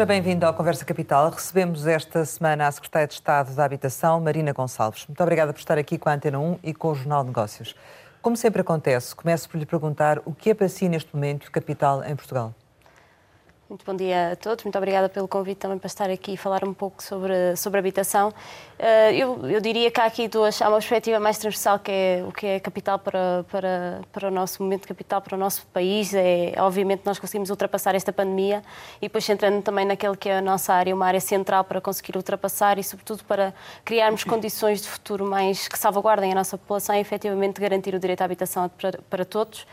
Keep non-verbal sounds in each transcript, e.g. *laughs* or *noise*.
Seja bem-vindo ao Conversa Capital. Recebemos esta semana a Secretária de Estado da Habitação, Marina Gonçalves. Muito obrigada por estar aqui com a Antena 1 e com o Jornal de Negócios. Como sempre acontece, começo por lhe perguntar o que é para si neste momento capital em Portugal? Muito bom dia a todos, muito obrigada pelo convite também para estar aqui e falar um pouco sobre, sobre habitação. Eh, eu, eu diria que há aqui duas, há uma perspectiva mais transversal que é o que é capital para, para, para o nosso momento capital, para o nosso país. É, obviamente nós conseguimos ultrapassar esta pandemia e depois entrando também naquele que é a nossa área, uma área central para conseguir ultrapassar e sobretudo para criarmos condições de futuro mais que salvaguardem a nossa população e efetivamente garantir o direito à habitação para, para todos.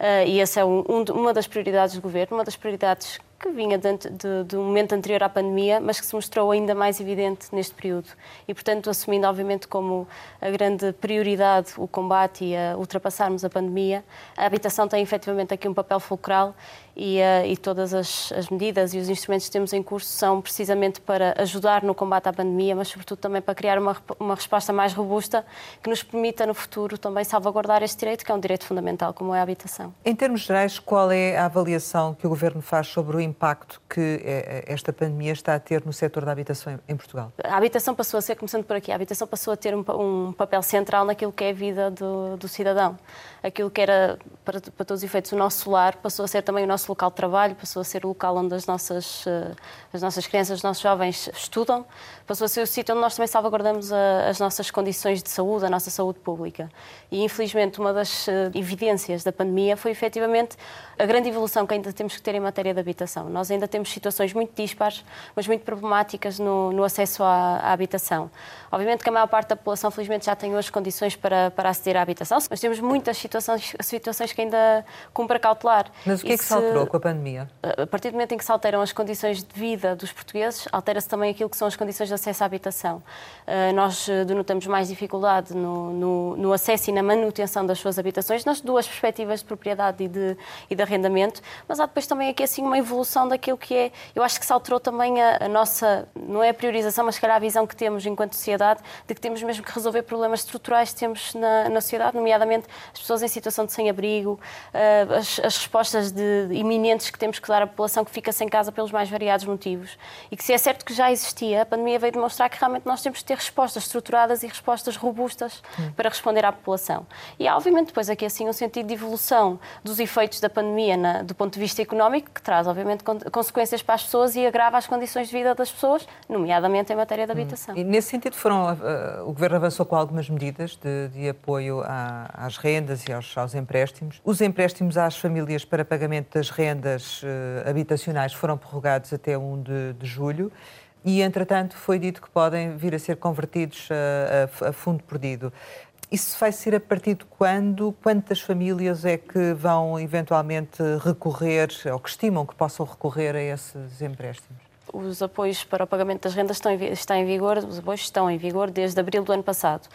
Uh, e essa é um, uma das prioridades do governo, uma das prioridades que vinha de, um momento anterior à pandemia, mas que se mostrou ainda mais evidente neste período. E, portanto, assumindo, obviamente, como a grande prioridade o combate e a ultrapassarmos a pandemia, a habitação tem efetivamente aqui um papel fulcral e, uh, e todas as, as, medidas e os instrumentos que temos em curso são precisamente para ajudar no combate à pandemia, mas sobretudo também para criar uma, uma resposta mais robusta que nos permita no futuro também salvaguardar este direito, que é um direito fundamental, como é a habitação. Em termos gerais, qual é a avaliação que o Governo faz sobre o impacto que eh, eh, esta pandemia está a ter no setor da habitação em Portugal? A habitação passou a ser, começando por aqui, a habitação passou a ter um, um papel central naquilo que é a vida do, do cidadão. Aquilo que era, para, para todos os efeitos, o nosso lar passou a ser também o nosso local de trabalho, passou a ser o local onde as nossas, eh, as nossas crianças, os nossos jovens estudam, passou a ser o sítio onde nós também salvaguardamos a, as nossas condições de saúde, a nossa saúde pública. E, infelizmente, uma das eh, evidências da pandemia foi efetivamente a grande evolução que ainda temos que ter em matéria de habitação. Nós ainda temos situações muito dispares, mas muito problemáticas no, no acesso à, à, habitação. Obviamente que a maior parte da população, felizmente, já tem hoje condições para, para aceder à habitação, mas temos muitas situações, situações que ainda cumpre cautelar. Mas o que é que se alterou com a pandemia? A partir do momento em que se alteram as condições de vida dos portugueses, altera-se também aquilo que são as condições de acesso à habitação. Uh, nós eh, denotamos mais dificuldade no, no, no, acesso e na manutenção das suas habitações, nas duas perspectivas de propriedade e de, e de arrendamento, mas há depois também aqui assim uma evolução daquilo que é, eu acho que se alterou também a, a nossa, não é a priorização, mas se calhar a visão que temos enquanto sociedade, de que temos mesmo que resolver problemas estruturais que temos na, na sociedade, nomeadamente as pessoas em situação de sem-abrigo, uh, as, as, respostas de, de iminentes que temos que dar à população que fica sem casa pelos mais variados motivos. E que se é certo que já existia, a pandemia veio demonstrar que realmente nós temos que ter respostas estruturadas e respostas robustas hum. para responder à população. E há, obviamente, depois aqui assim um sentido de evolução dos efeitos da pandemia na, do ponto de vista económico, que traz, obviamente, consequências para as pessoas e agrava as condições de vida das pessoas, nomeadamente em matéria de hum. habitação. Hum. E nesse sentido, foram, uh, o Governo avançou com algumas medidas de, de apoio à, às rendas e aos, aos, empréstimos. Os empréstimos às famílias para pagamento das rendas uh, habitacionais foram prorrogados até 1 de, de julho e, entretanto, foi dito que podem vir a ser convertidos a, a, a, fundo perdido. Isso vai ser a partir de quando? Quantas famílias é que vão eventualmente recorrer, ou que estimam que possam recorrer a esses empréstimos? Os apoios para o pagamento das rendas estão em, estão em vigor, os apoios estão em vigor desde abril do ano passado.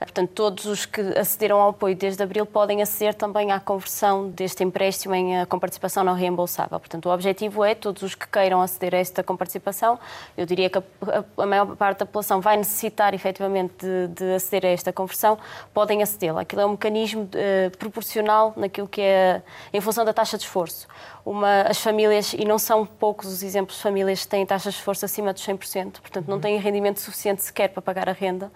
Portanto, todos os que acederam ao apoio desde abril podem aceder também à conversão deste empréstimo em eh, comparticipação não reembolsável. Portanto, o objetivo é todos os que queiram aceder a esta comparticipação, eu diria que a, a, a maior parte da população vai necessitar efetivamente de, de aceder a esta conversão, podem acedê-la. Aquilo é um mecanismo uh, proporcional naquilo que é em função da taxa de esforço. Uma, as famílias, e não são poucos os exemplos de famílias que têm taxas de esforço acima dos 100%, portanto não têm rendimento suficiente sequer para pagar a renda.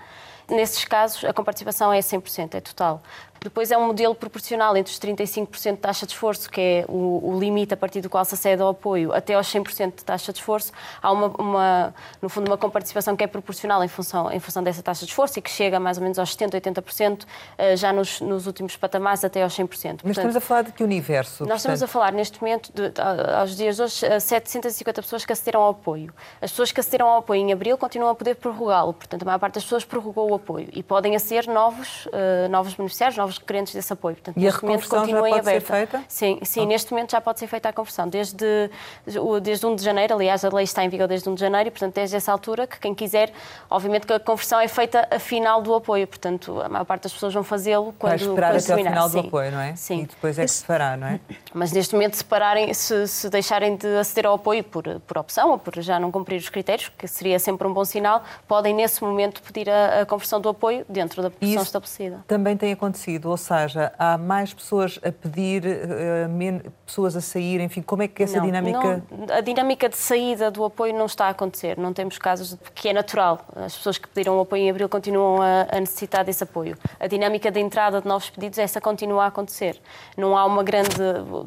Nesses casos, a comparticipação é 100%, é total. Depois é um modelo proporcional entre os 35% de taxa de esforço, que é o, o, limite a partir do qual se acede ao apoio, até aos 100% de taxa de esforço. Há, uma, uma, no fundo, uma comparticipação que é proporcional em função, em função dessa taxa de esforço e que chega mais ou menos aos 70%, 80%, eh, já nos, nos últimos patamares até aos 100%. Portanto, Mas estamos a falar de que universo? Nós portanto... estamos a falar, neste momento, de, aos dias de hoje, 750 pessoas que acederam ao apoio. As pessoas que acederam ao apoio em abril continuam a poder prorrogá-lo. Portanto, a maior parte das pessoas prorrogou o apoio e podem aceder novos, uh, novos beneficiários, novos requerentes desse apoio. Portanto, e a reconversão já pode aberta. ser feita? Sim, sim neste momento já pode ser feita a conversão. Desde, desde 1 de janeiro, aliás, a lei está em vigor desde 1 de janeiro, e, portanto, desde essa altura, que quem quiser, obviamente que a conversão é feita a final do apoio, portanto, a maior parte das pessoas vão fazê-lo quando... Vai esperar quando até ao final sim. do apoio, não é? Sim. E depois é que se fará, não é? *clears throat* Mas neste momento, se pararem, se, se deixarem de aceder ao apoio por, por opção ou por já não cumprir os critérios, que seria sempre um bom sinal, podem nesse momento pedir a, a conversão do apoio dentro da proporção estabelecida. Também tem acontecido ou seja, há mais pessoas a pedir, uh, pessoas a sair, enfim, como é que essa não, dinâmica... Não, a dinâmica de saída do apoio não está a acontecer, não temos casos que é natural. As pessoas que pediram o apoio em abril continuam a, a necessitar desse apoio. A dinâmica de entrada de novos pedidos, essa continua a acontecer. Não há uma grande...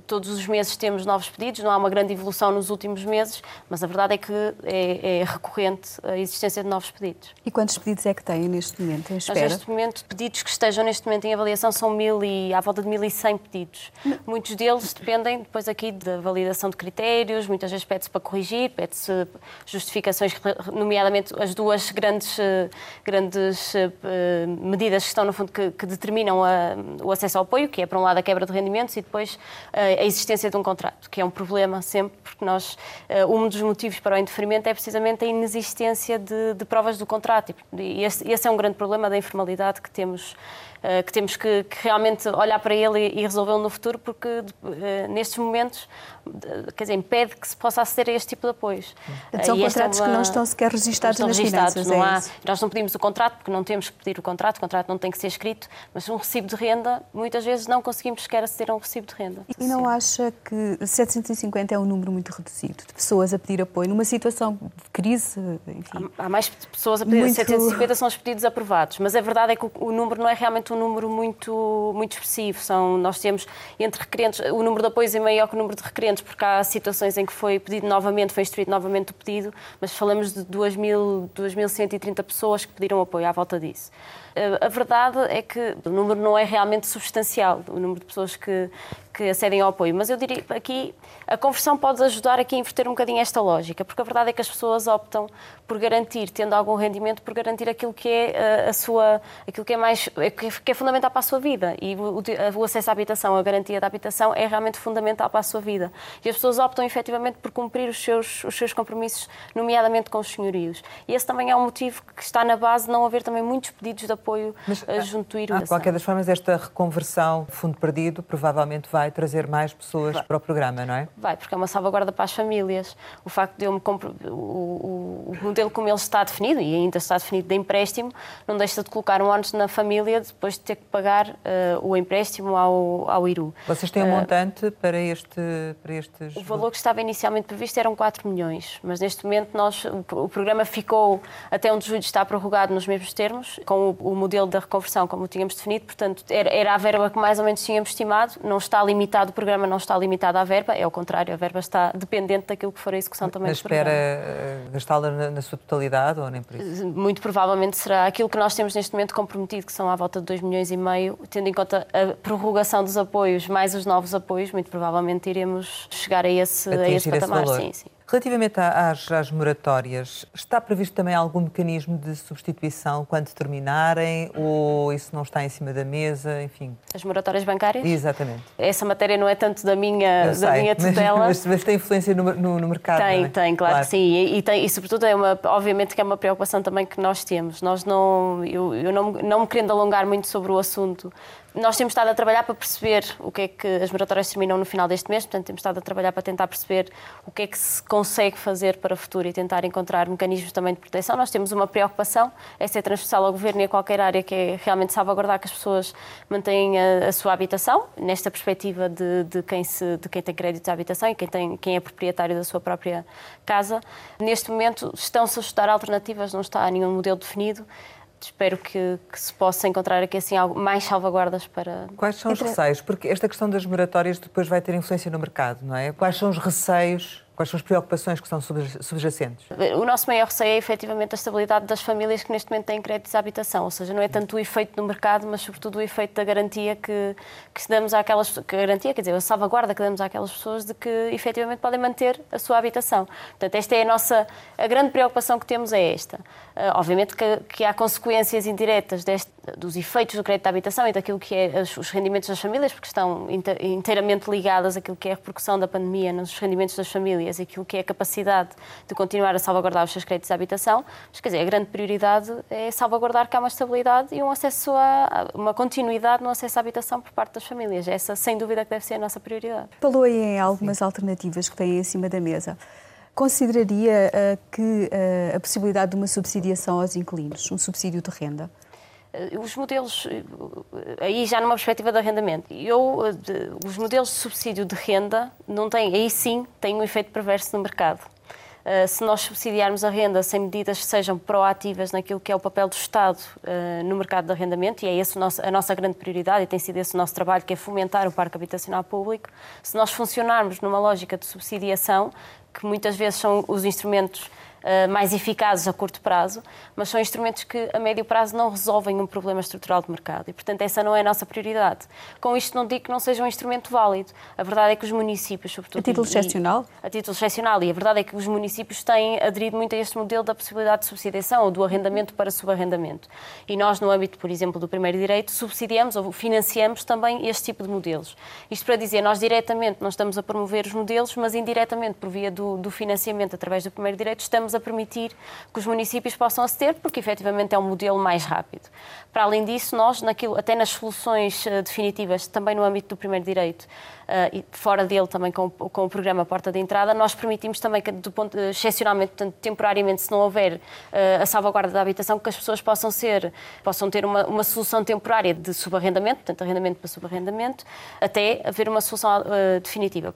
Todos os meses temos novos pedidos, não há uma grande evolução nos últimos meses, mas a verdade é que é, é recorrente a existência de novos pedidos. E quantos pedidos é que têm neste momento, em espera? Mas neste momento, pedidos que estejam neste momento em avaliação são mil e à volta de 1.100 pedidos. Muitos deles dependem depois aqui da validação de critérios, muitas vezes pede-se para corrigir, pede-se justificações, nomeadamente as duas grandes, eh, grandes eh, medidas que estão, no fundo, que, que determinam a, o acesso ao apoio, que é, por um lado, a quebra de rendimentos e depois a existência de um contrato, que é um problema sempre, porque nós, eh, um dos motivos para o indeferimento é precisamente a inexistência de, de provas do contrato. E esse, esse é um grande problema da informalidade que temos eh, que temos que, que, realmente olhar para ele e, e resolvê-lo no futuro, porque uh, nestes momentos, quer dizer, impede que se possa aceder a este tipo de apoios. São uh, contratos é uma... que não estão sequer registados nas registados, finanças. Não é há, nós não pedimos o contrato, porque não temos que pedir o contrato, o contrato não tem que ser escrito, mas um recibo de renda, muitas vezes não conseguims sequer aceder a um recibo de renda. E não Sim. acha que 750 é um número muito reduzido de pessoas a pedir apoio numa situação de crise? Enfim, há, há mais pessoas a pedir, muito... 750 são os pedidos aprovados, mas a verdade é que o, o número não é realmente um número muito, muito expressivo. São, nós temos entre requerentes, o número de apoios é maior que o número de requerentes, porque há situações em que foi pedido novamente, foi instruído novamente o pedido, mas falamos de 2.130 pessoas que pediram apoio à volta disso. Eh, a verdade é que o número não é realmente substancial, o número de pessoas que, que acedem ao apoio. Mas eu diria aqui a conversão pode ajudar aqui a inverter um bocadinho esta lógica, porque a verdade é que as pessoas optam por garantir, tendo algum rendimento, por garantir aquilo que é eh, a sua, aquilo que é mais, é que é fundamental para a sua vida. E o, o acesso à habitação, a garantia da habitação é realmente fundamental para a sua vida. E as pessoas optam efetivamente por cumprir os seus, os seus compromissos, nomeadamente com os senhorios. E esse também é um motivo que está na base de não haver também muitos pedidos de apoio Mas, junto do IRU. De qualquer das formas, esta reconversão, fundo perdido, provavelmente vai trazer mais pessoas vai. para o programa, não é? Vai, porque é uma salvaguarda para as famílias. O facto de eu me compro... o, o, modelo como ele está definido, e ainda está definido de empréstimo, não deixa de colocar um ônus na família depois de ter que pagar uh, o empréstimo ao, ao IRU. Vocês têm um uh, montante para, este, para estes... O valor que estava inicialmente previsto eram 4 milhões, mas neste momento nós, o, o programa ficou, até 1 de julho, está prorrogado nos mesmos termos, com o, o modelo da reconversão como tínhamos definido, portanto, era, era a verba que mais ou menos tínhamos estimado, não está limitado, o programa não está limitado à verba, é ao contrário, a verba está dependente daquilo que for a execução também Mas espera eh, gastá-la na, na, sua totalidade ou nem por isso? Muito provavelmente será aquilo que nós temos neste momento comprometido, que são à volta de 2 milhões e meio, tendo em conta a prorrogação dos apoios mais os novos apoios, muito provavelmente iremos chegar a esse, a esse patamar. Esse sim, sim. Relativamente às, às, moratórias, está previsto também algum mecanismo de substituição quando terminarem ou isso não está em cima da mesa, enfim? As moratórias bancárias? Exatamente. Essa matéria não é tanto da minha, da minha tutela. Mas, mas, tem influência no, no, no mercado, Tem, é? tem, claro, claro, que sim. E, e, tem, e sobretudo é uma, obviamente que é uma preocupação também que nós temos. Nós não, eu, eu não, não me querendo alongar muito sobre o assunto, nós temos estado a trabalhar para perceber o que é que as moratórias terminam no final deste mês, portanto, temos estado a trabalhar para tentar perceber o que é que se consegue fazer para o futuro e tentar encontrar mecanismos também de proteção. Nós temos uma preocupação, essa é transversal ao Governo e a qualquer área, que é realmente salvaguardar que as pessoas mantenham a, a sua habitação, nesta perspectiva de, de, quem se, de quem tem crédito à habitação e quem, tem, quem é proprietário da sua própria casa. Neste momento, estão-se a estudar alternativas, não está nenhum modelo definido espero que, que, se possa encontrar aqui assim algo, mais salvaguardas para. Quais são os receios? Porque esta questão das moratórias depois vai ter influência no mercado, não é? Quais são os receios Quais são as preocupações que estão subjacentes? O nosso maior receio é efetivamente a estabilidade das famílias que neste momento têm créditos à habitação, ou seja, não é tanto o efeito no mercado, mas sobretudo o efeito da garantia que, que damos àquelas que garantia, quer dizer, a salvaguarda que damos àquelas pessoas de que efetivamente podem manter a sua habitação. Portanto, esta é a nossa a grande preocupação que temos é esta. Uh, obviamente que, que, há consequências indiretas deste, dos efeitos do crédito à habitação e daquilo que é os rendimentos das famílias, porque estão inteiramente ligadas àquilo que é a repercussão da pandemia nos rendimentos das famílias famílias, aquilo que é a capacidade de continuar a salvaguardar os seus créditos de habitação, mas quer dizer, a grande prioridade é salvaguardar que há uma estabilidade e um acesso a uma continuidade no acesso à habitação por parte das famílias. Essa, sem dúvida, que deve ser a nossa prioridade. Falou aí em algumas Sim. alternativas que têm em cima da mesa. Consideraria uh, que uh, a possibilidade de uma subsidiação aos inquilinos, um subsídio de renda? Eh, os modelos, aí já numa perspectiva de arrendamento, eu, os modelos de subsídio de renda não têm, aí sim, têm um efeito perverso no mercado. se nós subsidiarmos a renda sem medidas que sejam proativas naquilo que é o papel do Estado no mercado de arrendamento, e é essa a nossa grande prioridade, e tem sido esse o nosso trabalho, que é fomentar o parque habitacional público, se nós funcionarmos numa lógica de subsidiação, que muitas vezes são os instrumentos mais eficazes a curto prazo, mas são instrumentos que a médio prazo não resolvem um problema estrutural de mercado e, portanto, essa não é a nossa prioridade. Com isto não digo que não seja um instrumento válido. A verdade é que os municípios, sobretudo... A título excepcional? A título excepcional. E a verdade é que os municípios têm aderido muito a este modelo da possibilidade de subsidiação ou do arrendamento para subarrendamento. E nós, no âmbito, por exemplo, do primeiro direito, subsidiamos ou financiamos também este tipo de modelos. Isto para dizer, nós diretamente não estamos a promover os modelos, mas indiretamente, por via do, do financiamento através do primeiro direito, estamos estamos a permitir que os municípios possam aceder, porque efetivamente é um modelo mais rápido. Para além disso, nós, naquilo, até nas soluções uh, definitivas, também no âmbito do primeiro direito, uh, e fora dele também com, com, o programa Porta de Entrada, nós permitimos também que, do ponto, uh, excepcionalmente, portanto, temporariamente, se não houver a salvaguarda da habitação, que as pessoas possam ser, possam ter uma, uma solução temporária de subarrendamento, portanto, arrendamento para subarrendamento, até haver uma solução definitiva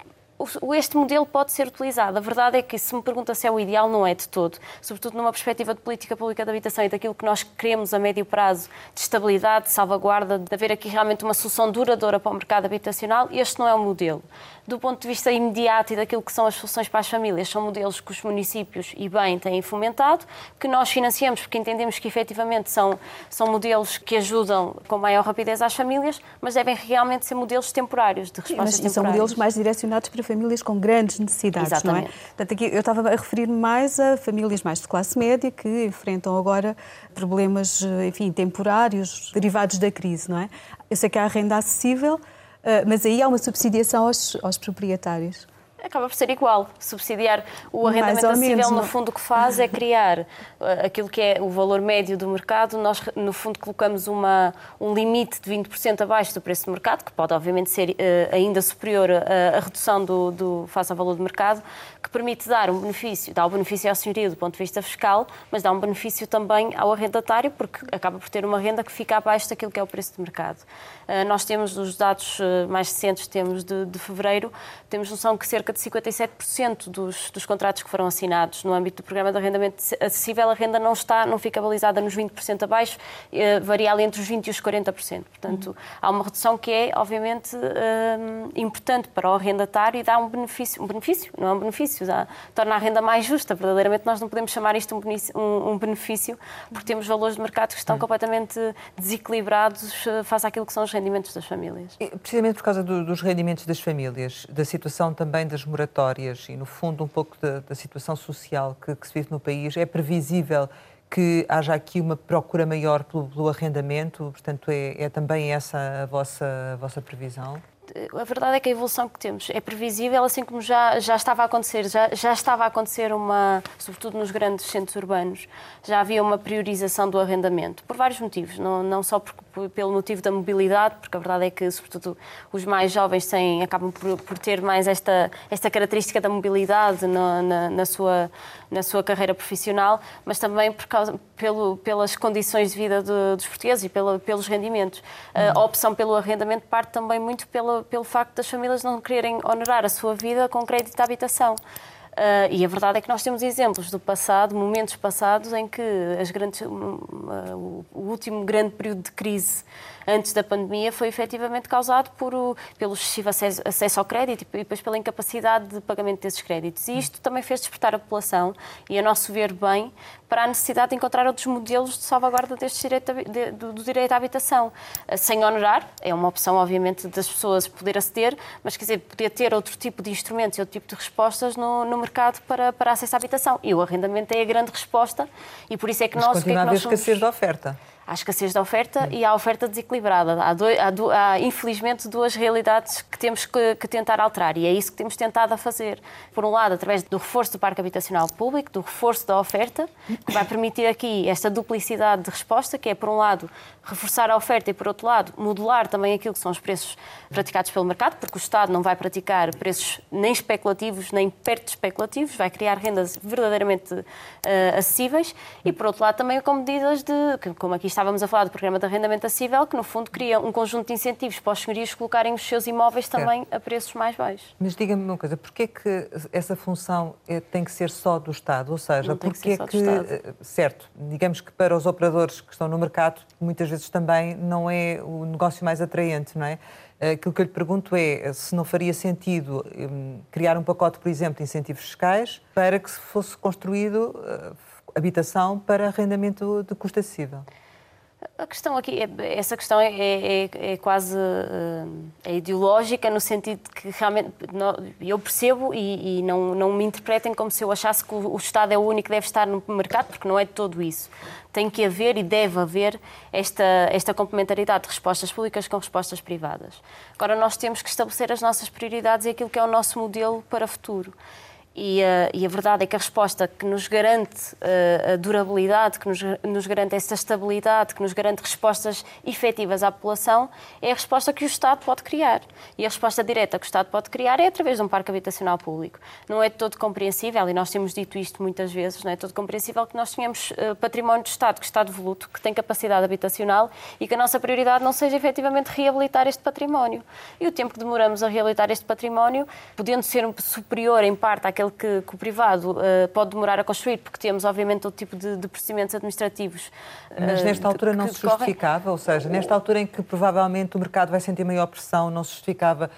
este modelo pode ser utilizado. A verdade é que, se me pergunta se é o ideal, não é de todo. Sobretudo numa perspectiva de política pública de habitação e daquilo que nós queremos a médio prazo, de estabilidade, de salvaguarda, de haver aqui realmente uma solução duradoura para o mercado habitacional, este não é o modelo do ponto de vista imediato e daquilo que são as soluções para as famílias, são modelos que os municípios e bem têm fomentado, que nós financiamos porque entendemos que efetivamente são, são modelos que ajudam com maior rapidez às famílias, mas devem realmente ser modelos temporários, de resposta Sim, mas são modelos mais direcionados para famílias com grandes necessidades, Exatamente. não é? Portanto, aqui eu estava a referir-me mais a famílias mais de classe média que enfrentam agora problemas, enfim, temporários derivados da crise, não é? Eu sei que há renda acessível, ah, mas aí há uma subsidiação aos, aos proprietários acaba por ser igual. Subsidiar o arrendamento acessível, no fundo, o que faz é criar uh, aquilo que é o valor médio do mercado. Nós, no fundo, colocamos uma, um limite de 20% abaixo do preço do mercado, que pode, obviamente, ser uh, ainda superior à, redução do, do, face ao valor do mercado, que permite dar um benefício, dá o um benefício ao senhorio do ponto de vista fiscal, mas dá um benefício também ao arrendatário, porque acaba por ter uma renda que fica abaixo daquilo que é o preço de mercado. Uh, nós temos os dados mais recentes, temos de, de, fevereiro, temos noção que cerca de 57% dos, dos contratos que foram assinados no âmbito do programa de arrendamento acessível, a renda não está, não fica balizada nos 20% abaixo, uh, varia ali entre os 20% e os 40%. Portanto, uhum. há uma redução que é, obviamente, importante para o arrendatário e dá um benefício, um benefício, não é um benefício, a, torna a renda mais justa. Verdadeiramente, nós não podemos chamar isto um, um benefício, porque temos valores de mercado que estão completamente desequilibrados eh, face àquilo que são os rendimentos das famílias. Precisamente por causa do, dos rendimentos das famílias, da situação também das moratórias e, no fundo, um pouco da, da situação social que, que se vive no país, é previsível que haja aqui uma procura maior pelo, pelo arrendamento, portanto, é, é, também essa a vossa, a vossa previsão? A verdade é que a evolução que temos é previsível, assim como já, já estava a acontecer, já, já estava a acontecer uma, sobretudo nos grandes centros urbanos, já havia uma priorização do arrendamento, por vários motivos, não, não só por, por, pelo motivo da mobilidade, porque a verdade é que, sobretudo, os mais jovens têm, acabam por, por ter mais esta, esta característica da mobilidade na, na, na, sua, na sua carreira profissional, mas também por causa, pelo, pelas condições de vida de, dos portugueses e pela, pelos rendimentos. A opção pelo arrendamento parte também muito pela pelo, facto das famílias não quererem honorar a sua vida com crédito de habitação. Uh, e a verdade é que nós temos exemplos do passado, momentos passados, em que grandes, uh, o último grande período de crise antes da pandemia foi efetivamente causado por o, pelo excessivo acesso, acesso, ao crédito e depois pela incapacidade de pagamento desses créditos. E isto também fez despertar a população e, a nosso ver bem, para a necessidade de encontrar outros modelos de salvaguarda deste direito de, do, do, direito à habitação. Ah, sem honorar, é uma opção, obviamente, das pessoas poder aceder, mas quer dizer, poder ter outro tipo de instrumentos e outro tipo de respostas no, no mercado para, para acesso à habitação. E o arrendamento é a grande resposta e por isso é que mas nós... Continua que é que a haver escassez de oferta há escassez de oferta e há oferta desequilibrada. Há, há, do, há, infelizmente, duas realidades que temos que, que, tentar alterar e é isso que temos tentado a fazer. Por um lado, através do reforço do parque habitacional público, do reforço da oferta, que vai permitir aqui esta duplicidade de resposta, que é, por um lado, reforçar a oferta e, por outro lado, modular também aquilo que são os preços praticados pelo mercado, porque o Estado não vai praticar preços nem especulativos, nem perto especulativos, vai criar rendas verdadeiramente uh, acessíveis e, por outro lado, também com medidas de, como aqui estávamos a falar do programa de arrendamento acessível, que no fundo cria um conjunto de incentivos para os senhorios colocarem os seus imóveis também a preços mais baixos. Mas diga-me uma coisa, porquê que essa função é, tem que ser só do Estado? Ou seja, porquê que, que eh, certo, digamos que para os operadores que estão no mercado, muitas vezes também não é o negócio mais atraente, não é? Aquilo que eu lhe pergunto é se não faria sentido hum, criar um pacote, por exemplo, de incentivos fiscais para que fosse construído habitação para arrendamento de custo acessível. A questão aqui, é, essa questão é, é, é quase eh, é ideológica, no sentido que realmente eu percebo e, e, não, não me interpretem como se eu achasse que o, Estado é o único que deve estar no mercado, porque não é de todo isso. Tem que haver e deve haver esta, esta complementaridade de respostas públicas com respostas privadas. Agora, nós temos que estabelecer as nossas prioridades e aquilo que é o nosso modelo para o futuro. E a, e a, verdade é que a resposta que nos garante uh, a durabilidade, que nos, nos, garante essa estabilidade, que nos garante respostas efetivas à população, é a resposta que o Estado pode criar. E a resposta direta que o Estado pode criar é através de um parque habitacional público. Não é todo compreensível, e nós temos dito isto muitas vezes, não é todo compreensível que nós tenhamos uh, património de Estado que está devoluto, que tem capacidade habitacional e que a nossa prioridade não seja efetivamente reabilitar este património. E o tempo que demoramos a reabilitar este património, podendo ser superior em parte àquele aquele que, que o privado uh, pode demorar a construir, porque temos, obviamente, todo tipo de, de procedimentos administrativos. Mas nesta altura não se justificava, ou seja, nesta altura em que provavelmente o mercado vai sentir maior pressão, não se justificava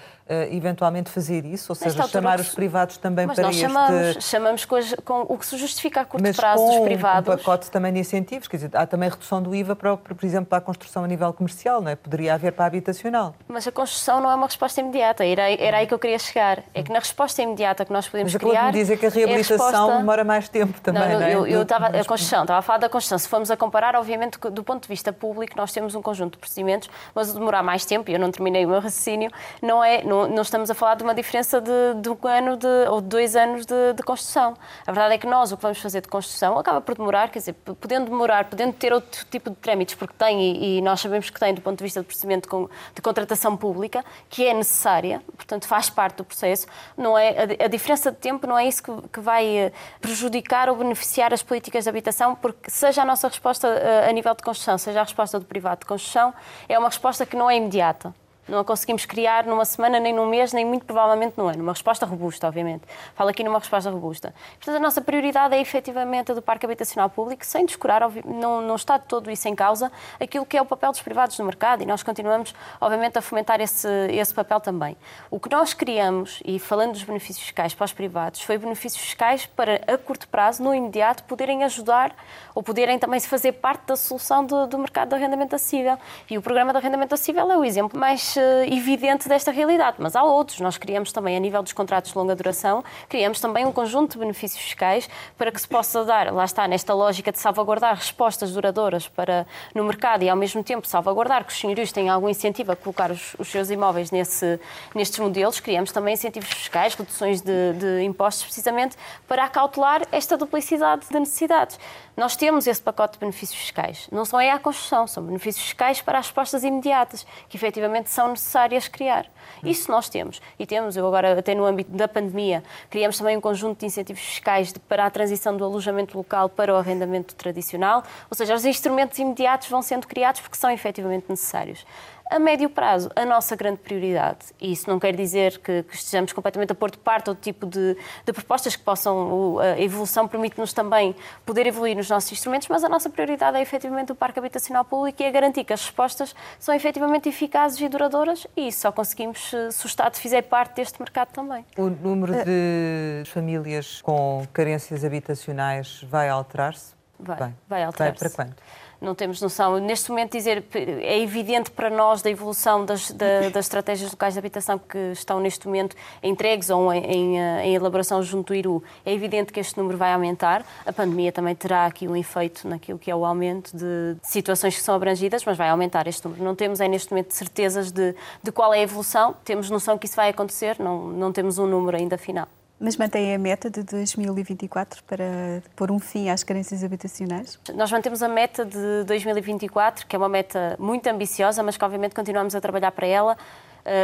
eventualmente fazer isso? Ou seja, chamar os privados também para nós este... chamamos, chamamos com, com, o que se justifica a curto mas prazo dos privados. um pacote também de incentivos, quer dizer, há também redução do IVA, para, por exemplo, para a construção a nível comercial, não é? Poderia haver para a habitacional. Mas a construção não é uma resposta imediata, era, era aí que eu queria chegar. É que na resposta imediata que nós podemos mas criar... Mas dizer que a reabilitação é a resposta... demora mais tempo também, não, não é? Eu, eu estava, a construção, estava a falar da construção. Se formos a comparar, obviamente, do ponto de vista público, nós temos um conjunto de procedimentos, mas o demorar mais tempo, e eu não terminei o meu raciocínio, não, é, não, não estamos a falar de uma diferença de, de um ano de, ou de dois anos de, de, construção. A verdade é que nós, o que vamos fazer de construção, acaba por demorar, quer dizer, podendo demorar, podendo ter outro tipo de trâmites, porque tem, e, e nós sabemos que tem, do ponto de vista do procedimento de, de contratação pública, que é necessária, portanto, faz parte do processo, não é, a, a diferença de tempo não é isso que, que, vai eh, prejudicar ou beneficiar as políticas de habitação, porque seja a nossa resposta eh, a nível de construção, seja a resposta do privado de construção, é uma resposta que não é imediata. Não a conseguimos criar numa semana, nem num mês, nem muito provavelmente num ano. Uma resposta robusta, obviamente. Falo aqui numa resposta robusta. Portanto, a nossa prioridade é efetivamente a do Parque Habitacional Público, sem descurar, não, não está todo isso em causa, aquilo que é o papel dos privados no mercado e nós continuamos, obviamente, a fomentar esse, esse papel também. O que nós criamos, e falando dos benefícios fiscais para os privados, foi benefícios fiscais para, a curto prazo, no imediato, poderem ajudar ou poderem também fazer parte da solução do, do mercado de arrendamento acessível. E o programa de arrendamento acessível é o exemplo mais uh, evidente desta realidade, mas há outros. Nós criamos também, a nível dos contratos de longa duração, criamos também um conjunto de benefícios fiscais para que se possa dar, lá está, nesta lógica de salvaguardar respostas duradouras para, no mercado e, ao mesmo tempo, salvaguardar que os senhorios tenham algum incentivo a colocar os, os seus imóveis nesse, nestes modelos. Criamos também incentivos fiscais, reduções de, de impostos, precisamente para acautelar esta duplicidade de necessidades. Nós temos esse pacote de benefícios fiscais. Não são é a construção, são benefícios fiscais para as respostas imediatas, que efetivamente são necessárias criar. Isso nós temos. E temos, eu agora, até no âmbito da pandemia, criamos também um conjunto de incentivos fiscais para a transição do alojamento local para o arrendamento tradicional. Ou seja, os instrumentos imediatos vão sendo criados porque são efetivamente necessários. A médio prazo, a nossa grande prioridade, e isso não quer dizer que, que estejamos completamente a pôr de parte todo tipo de, de propostas que possam, a evolução permite-nos também poder evoluir nos nossos instrumentos, mas a nossa prioridade é efetivamente o parque habitacional público e é garantir que as respostas são efetivamente eficazes e duradouras e isso só conseguimos se o Estado fizer parte deste mercado também. O número de famílias com carências habitacionais vai alterar-se? Vai, vai alterar-se. Vai para quanto? Não temos noção. Neste momento, dizer é evidente para nós da evolução das, da, das estratégias locais de habitação que estão neste momento entregues ou em, em, eh, em, elaboração junto do IRU, é evidente que este número vai aumentar. A pandemia também terá aqui um efeito naquilo que é o aumento de situações que são abrangidas, mas vai aumentar este número. Não temos é neste momento certezas de, de qual é a evolução, temos noção que isso vai acontecer, não, não temos um número ainda final. Mas mantém a meta de 2024 para pôr um fim às carências habitacionais? Nós mantemos a meta de 2024, que é uma meta muito ambiciosa, mas que obviamente continuamos a trabalhar para ela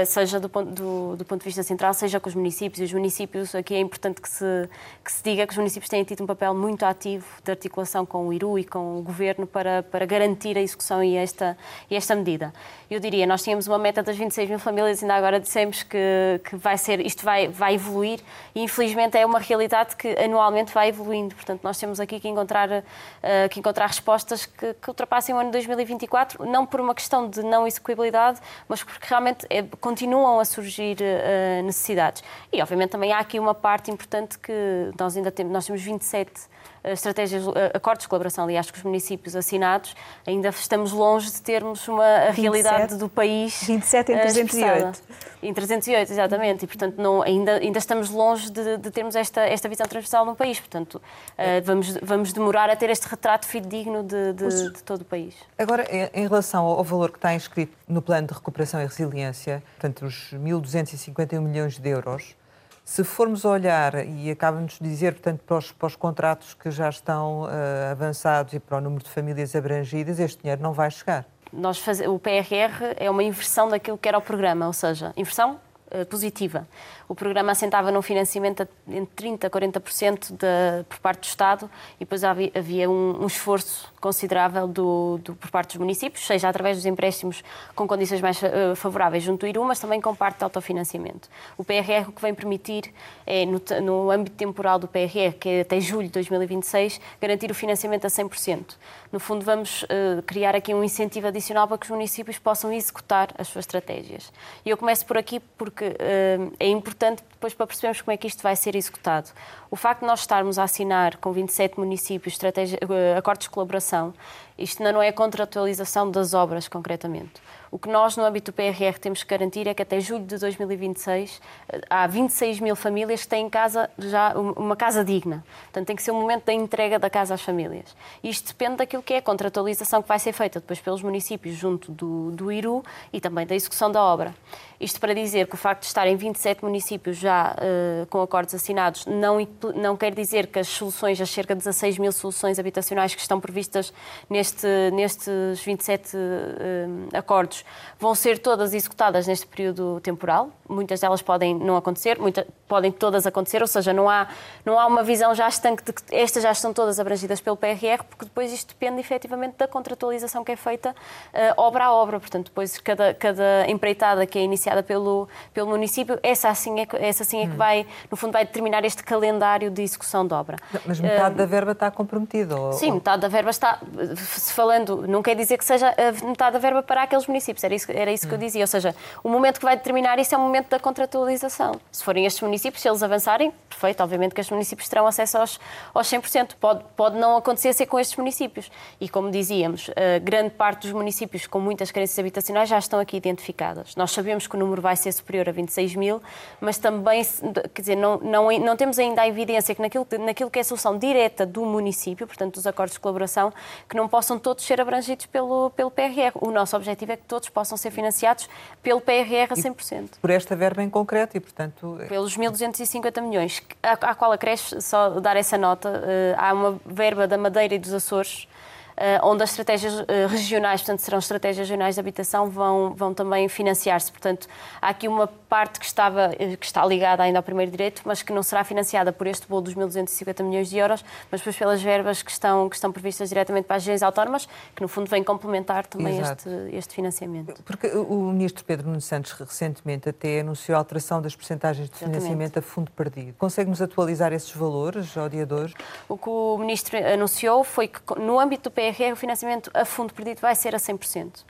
seja do ponto, do, do ponto, de vista central, seja com os municípios. E os municípios, aqui é importante que se, que se diga que os municípios têm tido um papel muito ativo de articulação com o IRU e com o Governo para, para garantir a execução e esta, e esta medida. Eu diria, nós tínhamos uma meta das 26 mil famílias, ainda agora dissemos que, que vai ser, isto vai, vai evoluir e infelizmente é uma realidade que anualmente vai evoluindo. Portanto, nós temos aqui que encontrar, uh, que encontrar respostas que, que ultrapassem o ano 2024, não por uma questão de não execuibilidade, mas porque realmente é, continuam a surgir uh, necessidades. E, obviamente, também há aqui uma parte importante que nós ainda temos, nós temos 27 eh, estratégias, eh, acordos de colaboração, aliás, com os municípios assinados, ainda estamos longe de termos uma a realidade do país. 27 em 308. Em 308, exatamente. E, portanto, não, ainda, ainda estamos longe de, de termos esta, esta visão transversal no país. Portanto, uh, vamos, vamos demorar a ter este retrato fidedigno de, de, de todo o país. Agora, em relação ao valor que está inscrito no Plano de Recuperação e Resiliência, portanto, os 1.251 milhões de euros, se formos olhar, e acaba-nos de dizer, portanto, para os, para os, contratos que já estão uh, avançados e para o número de famílias abrangidas, este dinheiro não vai chegar. Nós faz... O PRR é uma inversão daquilo que era o programa, ou seja, inversão positiva. O programa assentava num financiamento entre 30% a 40% de, por parte do Estado e depois havia, havia um, um, esforço considerável do, do, por parte dos municípios, seja através dos empréstimos com condições mais uh, favoráveis junto ao IRU, mas também com parte de autofinanciamento. O PRR o que vem permitir é, no, no âmbito temporal do PRR, que é até julho de 2026, garantir o financiamento a 100%. No fundo, vamos uh, criar aqui um incentivo adicional para que os municípios possam executar as suas estratégias. E eu começo por aqui porque uh, é importante depois para percebermos como é que isto vai ser executado. O facto de nós estarmos a assinar com 27 municípios acordos de colaboração isto não é contratualização das obras, concretamente. O que nós, no âmbito do PRR, temos que garantir é que até julho de 2026 eh, há 26 mil famílias que têm em casa já uma casa digna. Portanto, tem que ser o momento da entrega da casa às famílias. Isto depende daquilo que é a contratualização que vai ser feita depois pelos municípios junto do, do IRU e também da execução da obra. Isto para dizer que o facto de estarem 27 municípios já uh, com acordos assinados não, não quer dizer que as soluções, as cerca de 16 mil soluções habitacionais que estão previstas neste neste, nestes 27 uh, eh, acordos vão ser todas executadas neste período temporal. Muitas delas podem não acontecer, muitas, podem todas acontecer, ou seja, não há, não há uma visão já estanque de que estas já estão todas abrangidas pelo PRR, porque depois isto depende efetivamente da contratualização que é feita uh, obra a obra. Portanto, depois cada, cada empreitada que é iniciada pelo, pelo município, essa assim, é, essa assim é que hum. vai, no fundo, vai determinar este calendário de execução de obra. Mas metade uh, da verba está comprometida? Ou... Sim, metade da verba está se falando, não quer dizer que seja a metade da verba para aqueles municípios, era isso, era isso que eu hum. dizia. Ou seja, o momento que vai determinar isso é o momento da contratualização. Se forem estes municípios, se eles avançarem, perfeito, obviamente que estes municípios terão acesso aos, aos 100%. Pode, pode não acontecer ser com estes municípios. E como dizíamos, grande parte dos municípios com muitas carências habitacionais já estão aqui identificadas. Nós sabemos que número vai ser superior a 26 mil, mas também, quer dizer, não, não, não temos ainda a evidência que naquilo, naquilo que é a solução direta do município, portanto, dos acordos de colaboração, que não possam todos ser abrangidos pelo, pelo PRR. O nosso objetivo é que todos possam ser financiados pelo PRR a 100%. E por esta verba em concreto e, portanto... Pelos 1.250 milhões, à, qual acresce, só dar essa nota, eh, há uma verba da Madeira e dos Açores onde as estratégias eh, regionais, portanto, serão estratégias regionais de habitação, vão, vão também financiar-se. Portanto, há aqui uma parte que, estava, eh, que está ligada ainda ao primeiro direito, mas que não será financiada por este bolo dos 1.250 milhões de euros, mas depois pelas verbas que estão, que estão previstas diretamente para as regiões autónomas, que no fundo vêm complementar também este, este financiamento. Porque o Ministro Pedro Nuno Santos recentemente até anunciou a alteração das percentagens de financiamento Exatamente. a fundo perdido. Consegue-nos atualizar esses valores ao dia de hoje? O que o Ministro anunciou foi que no âmbito do PRR PRR, o financiamento a fundo perdido vai ser a 100%.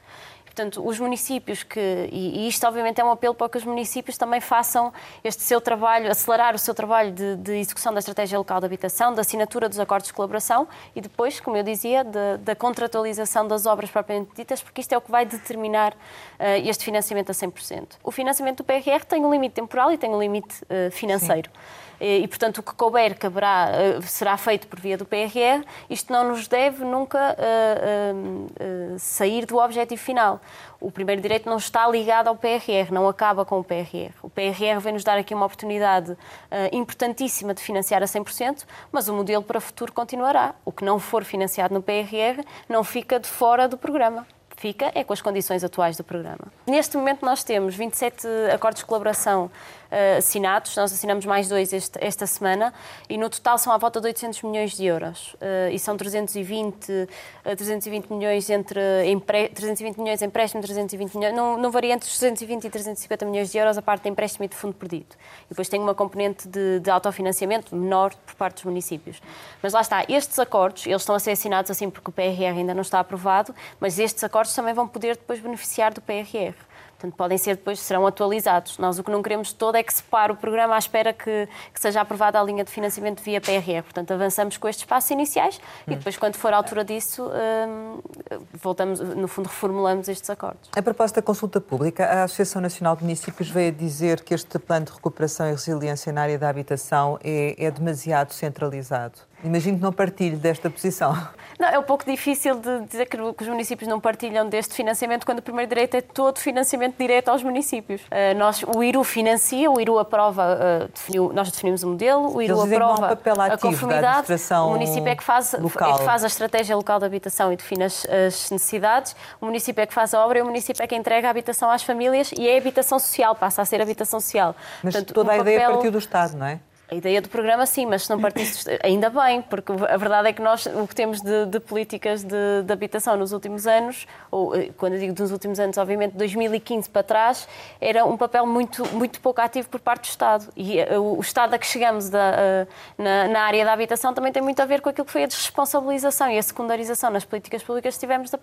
Portanto, os municípios que, e isto obviamente é um apelo para que os municípios também façam este seu trabalho, acelerar o seu trabalho de, de execução da estratégia local de habitação, da assinatura dos acordos de colaboração e depois, como eu dizia, de, da contratualização das obras propriamente ditas, porque isto é o que vai determinar uh, este financiamento a 100%. O financiamento do PRR tem um limite temporal e tem um limite uh, financeiro. Sim e, portanto, o que couber caberá, eh, será feito por via do PRR. Isto não nos deve nunca uh, uh, sair do objetivo final. O primeiro direito não está ligado ao PRR, não acaba com o PRR. O PRR vem nos dar aqui uma oportunidade uh, importantíssima de financiar a 100%, mas o modelo para o futuro continuará. O que não for financiado no PRR não fica de fora do programa fica é com as condições atuais do programa. Neste momento nós temos 27 acordos de colaboração assinados, nós assinamos mais dois este, esta semana e no total são à volta de 800 milhões de euros uh, e são 320, uh, 320 milhões entre empre, 320 milhões empréstimo, 320 milhões, não, não varia entre 320 e 350 milhões de euros a parte de empréstimo e de fundo perdido. E depois tem uma componente de, de autofinanciamento menor por parte dos municípios. Mas lá está, estes acordos, eles estão a ser assinados assim porque o PRR ainda não está aprovado, mas estes acordos também vão poder depois beneficiar do PRR. Portanto, podem ser depois, serão atualizados. Nós o que não queremos todo é que se pare o programa à espera que, que seja aprovada a linha de financiamento via PRR. Portanto, avançamos com estes passos iniciais e depois, quando for a altura disso, hum, voltamos, no fundo, reformulamos estes acordos. A propósito da consulta pública, a Associação Nacional de Municípios veio dizer que este plano de recuperação e resiliência na área da habitação é, é demasiado centralizado. Imagino que não partilhe desta posição. Não, é um pouco difícil de dizer que os municípios não partilham deste financiamento quando o primeiro direito é todo financiamento direto aos municípios. Uh, nós, o IRU financia, o IRU aprova, uh, definiu, nós definimos o modelo, o IRU aprova um a conformidade, o município é que, faz, é que faz a estratégia local de habitação e define as, as, necessidades, o município é que faz a obra e o município é que entrega a habitação às famílias e é habitação social, passa a ser habitação social. Mas Portanto, toda um a papel... ideia partiu do Estado, não é? A ideia do programa, sim, mas se não partisse, *laughs* ainda bem, porque a verdade é que nós, o que temos de, de políticas de, de, habitação nos últimos anos, ou eh, quando eu digo dos últimos anos, obviamente, 2015 para trás, era um papel muito, muito pouco ativo por parte do Estado. E eh, o Estado a que chegamos da, eh, na, na, área da habitação também tem muito a ver com aquilo que foi a desresponsabilização e a secundarização nas políticas públicas que tivemos de,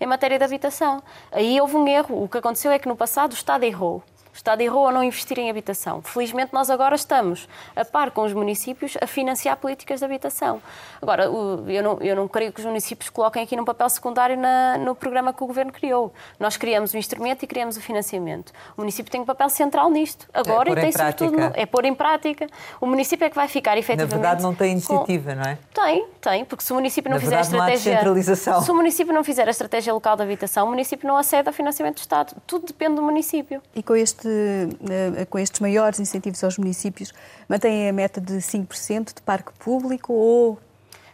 em matéria de habitação. Aí houve um erro. O que aconteceu é que no passado o Estado errou. O Estado errou a não investir em habitação. Felizmente, nós agora estamos, a par com os municípios, a financiar políticas de habitação. Agora, eu não, eu não creio que os municípios coloquem aqui num papel secundário na, no programa que o Governo criou. Nós criamos o instrumento e criamos o financiamento. O município tem um papel central nisto. Agora, é e tem sobretudo. É pôr em prática. O município é que vai ficar efetivamente. Na verdade, não tem iniciativa, com... não é? Tem, tem, porque se o município não Na fizer verdade, a estratégia. Não há descentralização. Se o município não fizer a estratégia local de habitação, o município não acede ao financiamento do Estado. Tudo depende do município. E com este eh, com estes maiores incentivos aos municípios, mantêm a meta de 5% de parque público ou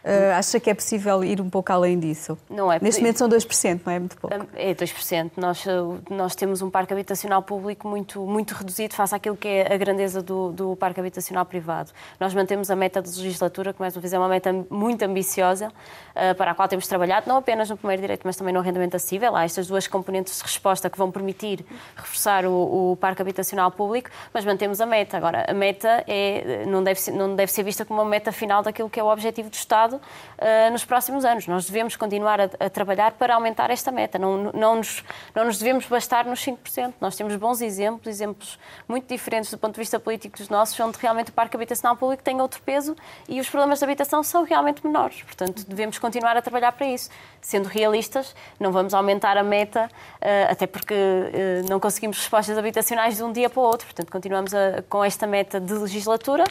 Uh, acha que é possível ir um pouco além disso? Não é. Neste momento são 2%, não é muito pouco? É 2%. Nós, nós temos um parque habitacional público muito, muito reduzido face àquilo que é a grandeza do, do parque habitacional privado. Nós mantemos a meta de legislatura, que mais uma vez é uma meta muito ambiciosa, uh, para a qual temos trabalhado, não apenas no primeiro direito, mas também no arrendamento acessível. Há estas duas componentes de resposta que vão permitir reforçar o, o parque habitacional público, mas mantemos a meta. Agora, a meta é, não, deve ser, não deve ser vista como uma meta final daquilo que é o objetivo do Estado uh, nos próximos anos. Nós devemos continuar a, a, trabalhar para aumentar esta meta. Não, não, nos, não nos devemos bastar nos 5%. Nós temos bons exemplos, exemplos muito diferentes do ponto de vista político dos nossos, onde realmente o parque habitacional público tem outro peso e os problemas de habitação são realmente menores. Portanto, devemos continuar a trabalhar para isso. Sendo realistas, não vamos aumentar a meta, uh, até porque uh, não conseguimos respostas habitacionais de um dia para o outro. Portanto, continuamos a, com esta meta de legislatura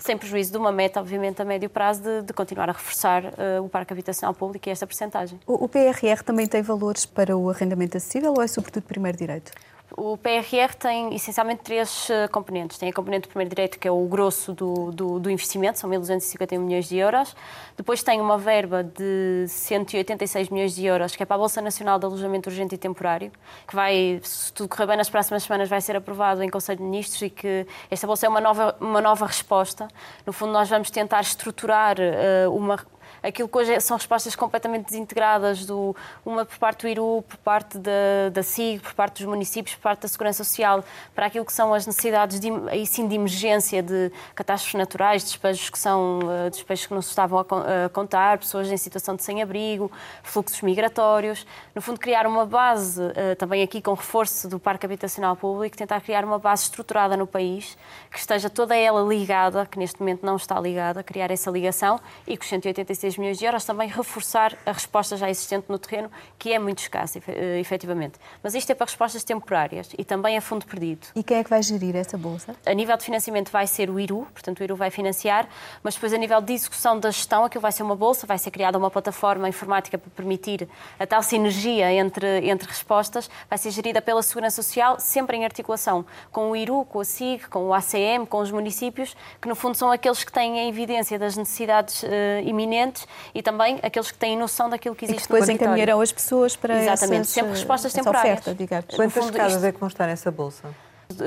sem prejuízo de uma meta, obviamente, a médio prazo, de, de continuar a reforçar uh, o parque habitacional público e esta percentagem. O, o PRR também tem valores para o arrendamento acessível ou é sobretudo primeiro direito? O PRR tem essencialmente três eh, componentes. Tem a componente do primeiro direito, que é o grosso do, do, do investimento, são 1.251 milhões de euros. Depois tem uma verba de 186 milhões de euros, que é para a Bolsa Nacional de Alojamento Urgente e Temporário, que vai, se tudo correr bem nas próximas semanas, vai ser aprovado em Conselho de Ministros e que esta bolsa é uma nova, uma nova resposta. No fundo, nós vamos tentar estruturar uh, uma aquilo que hoje é, são respostas completamente desintegradas, do, uma por parte do IRU, por parte da, da SIG, por parte dos municípios, por parte da Segurança Social, para aquilo que são as necessidades de, aí sim de emergência, de catástrofes naturais, despejos que são uh, despejos que não se estavam a, contar, pessoas em situação de sem-abrigo, fluxos migratórios. No fundo, criar uma base, uh, também aqui com reforço do Parque Habitacional Público, tentar criar uma base estruturada no país, que esteja toda ela ligada, que neste momento não está ligada, criar essa ligação e que os 186 6 milhões de euros, também reforçar a resposta já existente no terreno, que é muito escassa, eh, efetivamente. Mas isto é para respostas temporárias e também a fundo perdido. E quem é que vai gerir essa bolsa? A nível de financiamento vai ser o IRU, portanto o IRU vai financiar, mas depois a nível de execução da gestão, aquilo vai ser uma bolsa, vai ser criada uma plataforma informática para permitir a tal sinergia entre, entre respostas, vai ser gerida pela Segurança Social, sempre em articulação com o IRU, com a SIG, com o ACM, com os municípios, que no fundo são aqueles que têm a evidência das necessidades uh, iminentes e também aqueles que têm noção daquilo que existe e que depois no encaminharão as pessoas para Exatamente, essas, sempre respostas temporárias. Oferta, digamos. Quantas fundo, casas isto... é que vão estar nessa bolsa?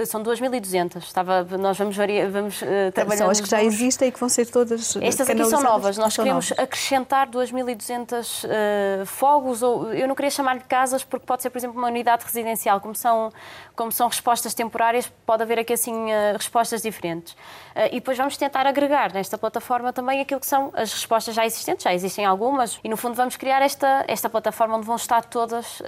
São 2.200. Estava, nós vamos, vamos uh, trabalhar. São as que já existem e que vão ser todas. Estas aqui são novas. Nós queremos novas. acrescentar 2.200 uh, fogos, ou eu não queria chamar-lhe casas, porque pode ser, por exemplo, uma unidade residencial. Como são, como são respostas temporárias, pode haver aqui assim uh, respostas diferentes. E depois vamos tentar agregar nesta plataforma também aquilo que são as respostas já existentes. Já existem algumas, e no fundo vamos criar esta, esta plataforma onde vão estar todas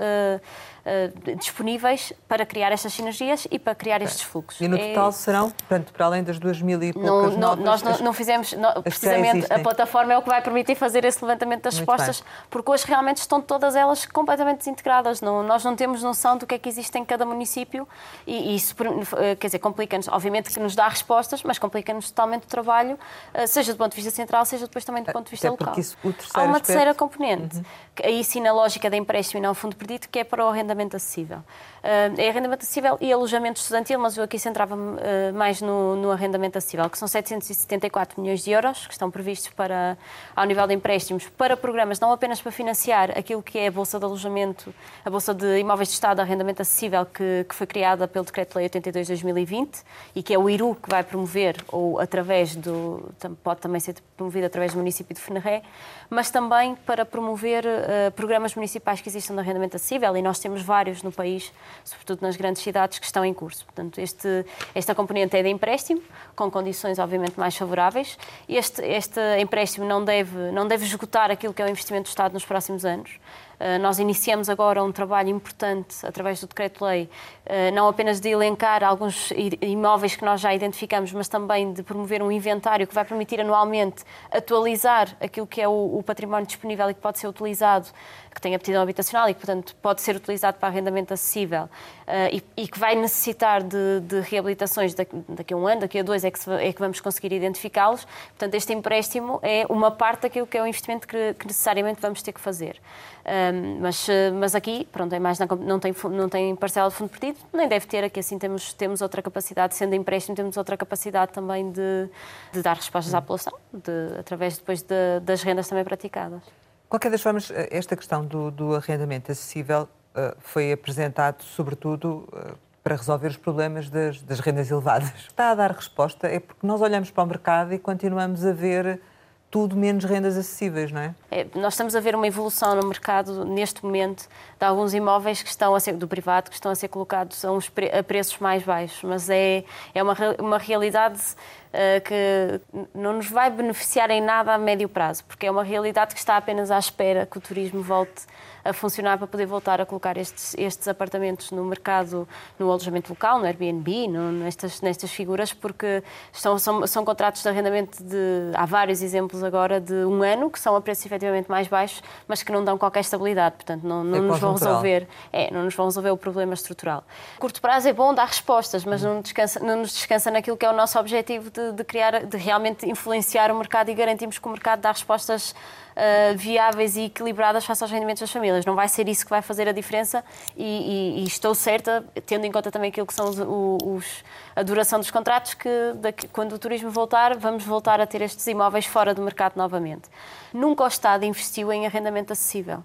uh, disponíveis para criar estas sinergias e para criar estes fluxos. E no é total é... serão, portanto, para além das duas mil e poucas não, Nós não, não fizemos, não, precisamente a plataforma é o que vai permitir fazer esse levantamento das Muito respostas, bem. porque hoje realmente estão todas elas completamente desintegradas. Não, nós não temos noção do que é que existe em cada município e, e isso, eh, quer dizer, complica-nos, obviamente que nos dá respostas, mas complica-nos totalmente o trabalho, eh, seja do ponto de vista central, seja depois também do ponto de vista Até local. Isso, Há uma aspecto... terceira componente, uhum. aí sim na lógica da empréstimo e não fundo perdido, que é para o arrendamento acessível. Uh, é arrendamento acessível e alojamento estudantil, mas eu aqui centrava-me uh, mais no, no, arrendamento acessível, que são 774 milhões de euros que estão previstos para, ao nível de empréstimos para programas, não apenas para financiar aquilo que é a Bolsa de Alojamento, a Bolsa de Imóveis de Estado de Arrendamento Acessível, que, que foi criada pelo Decreto-Lei 82 de 2020 e que é o IRU que vai promover, ou através do. pode também ser promovido através do município de Fenerré, mas também para promover uh, programas municipais que existam de arrendamento acessível, e nós temos vários no país, sobretudo nas grandes cidades, que estão em curso. Portanto, este, esta componente é de empréstimo, com condições obviamente mais favoráveis. Este, este empréstimo não deve, não deve esgotar aquilo que é o investimento do Estado nos próximos anos. Eh, nós iniciamos agora um trabalho importante através do Decreto-Lei, eh, não apenas de elencar alguns imóveis que nós já identificamos, mas também de promover um inventário que vai permitir anualmente atualizar aquilo que é o património disponível e que pode ser utilizado que tem aptidão habitacional e que, portanto, pode ser utilizado para arrendamento acessível uh, e, que vai necessitar de, de reabilitações daqui, a um ano, daqui a dois, é que, se, é que vamos conseguir identificá-los. Portanto, este empréstimo é uma parte daquilo que é o investimento que, que necessariamente vamos ter que fazer. Um, mas, mas aqui, pronto, é mais na, não, tem, não tem parcela de fundo perdido, nem deve ter, aqui assim temos, temos outra capacidade, sendo empréstimo, temos outra capacidade também de, de dar respostas à população, de, através depois de, das rendas também praticadas qualquer das formas, eh, esta questão do, do arrendamento acessível uh, foi apresentado, sobretudo, uh, para resolver os problemas das, das, rendas elevadas. *laughs* Está a dar resposta é porque nós olhamos para o mercado e continuamos a ver tudo menos rendas acessíveis, não é? É? Nós estamos a ver uma evolução no mercado neste momento de alguns imóveis que estão a ser do privado que estão a ser colocados a, uns, a preços mais baixos, mas é é uma, uma realidade uh, que não nos vai beneficiar em nada a médio prazo, porque é uma realidade que está apenas à espera que o turismo volte a funcionar para poder voltar a colocar estes, estes apartamentos no mercado, no alojamento local, no Airbnb, no, nestas, nestas figuras, porque são, são contratos de arrendamento de. Há vários exemplos agora de um ano que são a preços efetivamente mais baixos, mas que não dão qualquer estabilidade, portanto, não, não é nos vão resolver. É, não nos vão resolver o problema estrutural. curto prazo é bom dar respostas, mas não, descansa, não nos descansa naquilo que é o nosso objetivo de, de criar, de realmente influenciar o mercado e garantirmos que o mercado dá respostas uh, viáveis e equilibradas face aos rendimentos das famílias. Não vai ser isso que vai fazer a diferença e, e, e estou certa, tendo em conta também aquilo que são os, os, a duração dos contratos, que daqui, quando o turismo voltar, vamos voltar a ter estes imóveis fora do mercado novamente. Nunca o Estado investiu em arrendamento acessível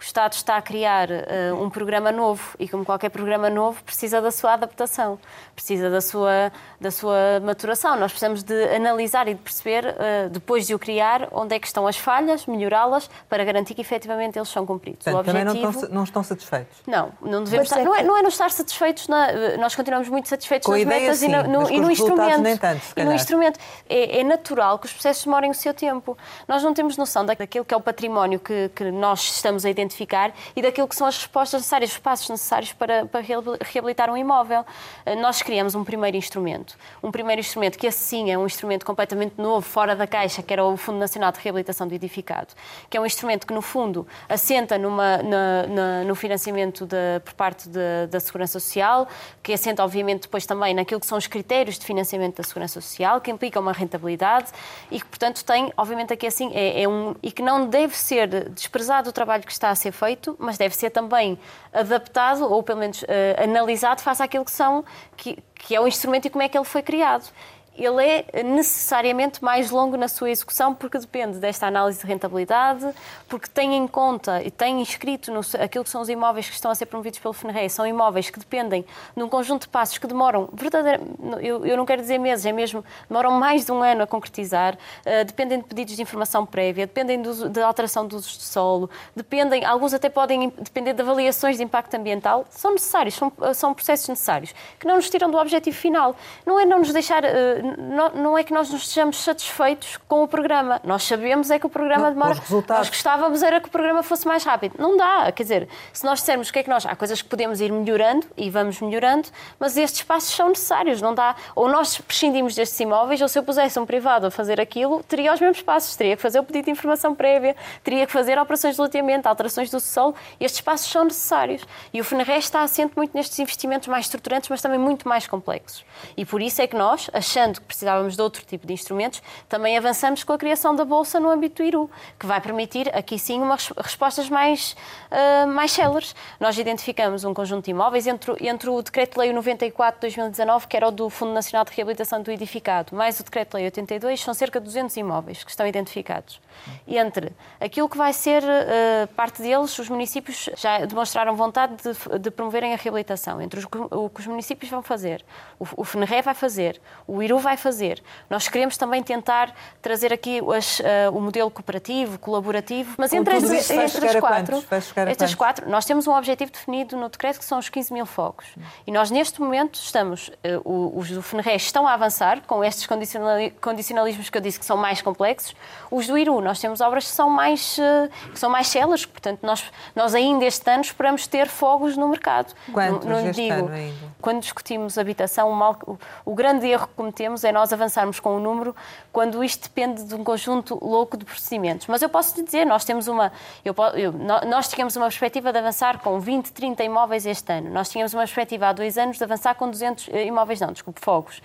o Estado está a criar uh, um programa novo e, como qualquer programa novo, precisa da sua adaptação, precisa da sua, da sua maturação. Nós precisamos de analisar e de perceber, uh, depois de o criar, onde é que estão as falhas, melhorá-las, para garantir que efetivamente eles são cumpridos. Portanto, o objetivo... também não estão, não estão satisfeitos? Não, não devemos estar, é não, é, não é não estar satisfeitos, na, nós continuamos muito satisfeitos Com nas ideia, metas sim, e, no, no, e no instrumento. Nem tanto, e no instrumento. É, é, natural que os processos demorem o seu tempo. Nós não temos noção daquilo que é o património que, que nós estamos a identificar identificar e daquilo que são as respostas necessárias, os passos necessários para, para reabilitar um imóvel. Eh, nós criamos um primeiro instrumento. Um primeiro instrumento que, assim, é um instrumento completamente novo, fora da caixa, que era o Fundo Nacional de Reabilitação do Edificado, que é um instrumento que, no fundo, assenta numa, na, na, no financiamento de, por parte de, da Segurança Social, que assenta, obviamente, depois também naquilo que são os critérios de financiamento da Segurança Social, que implica uma rentabilidade e que, portanto, tem, obviamente, aqui assim, é, é um. e que não deve ser desprezado o trabalho que está a ser feito, mas deve ser também adaptado ou pelo menos uh, analisado face àquilo que são que, que é o instrumento e como é que ele foi criado. Ele é necessariamente mais longo na sua execução porque depende desta análise de rentabilidade, porque tem em conta e tem inscrito no, aquilo que são os imóveis que estão a ser promovidos pelo FNRE, são imóveis que dependem de um conjunto de passos que demoram, verdadeiramente, eu, eu não quero dizer meses, é mesmo, demoram mais de um ano a concretizar, uh, dependem de pedidos de informação prévia, dependem de alteração dos usos de solo, dependem, alguns até podem depender de avaliações de impacto ambiental, são necessários, são, são processos necessários, que não nos tiram do objetivo final. Não é não nos deixar, uh, não, não, é que nós nos estejamos satisfeitos com o programa. Nós sabemos é que o programa não, demora. Nós gostávamos era que o programa fosse mais rápido. Não dá, quer dizer, se nós dissermos o que é que nós. Há coisas que podemos ir melhorando e vamos melhorando, mas estes passos são necessários, não dá. Ou nós prescindimos destes imóveis, ou se eu pusesse um privado a fazer aquilo, teria os mesmos passos, teria que fazer o pedido de informação prévia, teria que fazer operações de loteamento, alterações do solo. Estes passos são necessários. E o FNRE está assente muito nestes investimentos mais estruturantes, mas também muito mais complexos. E por isso é que nós, achando que precisávamos de outro tipo de instrumentos, também avançamos com a criação da Bolsa no âmbito do IRU, que vai permitir, aqui sim, umas respostas mais, uh, mais céleres. Nós identificamos um conjunto de imóveis entre, entre o Decreto-Lei 94 de 2019, que era o do Fundo Nacional de Reabilitação do Edificado, mais o Decreto-Lei 82, são cerca de 200 imóveis que estão identificados. Entre aquilo que vai ser uh, parte deles, os municípios já demonstraram vontade de, de promoverem a reabilitação. Entre os, o que os municípios vão fazer, o, o FNRE vai fazer, o IRU vai fazer. Nós queremos também tentar trazer aqui as, uh, o modelo cooperativo, colaborativo, mas entre, as quatro, estas quatro, nós temos um objetivo definido no decreto que são os 15 mil focos. E nós, neste momento, estamos, uh, os do FNRE estão a avançar com estes condicionalismos que eu disse que são mais complexos. Os do IRU, nós temos obras que são mais, uh, que são mais células, portanto, nós, nós ainda este ano esperamos ter fogos no mercado. Quantos não, não digo, ainda? Quando discutimos habitação, o, mal, o, o grande erro que cometemos é nós avançarmos com o número quando isto depende de um conjunto louco de procedimentos. Mas eu posso lhe dizer, nós temos uma, eu, eu, nós tínhamos uma perspectiva de avançar com 20, 30 imóveis este ano. Nós tínhamos uma perspectiva há dois anos de avançar com 200 eh, imóveis, não, desculpe, fogos.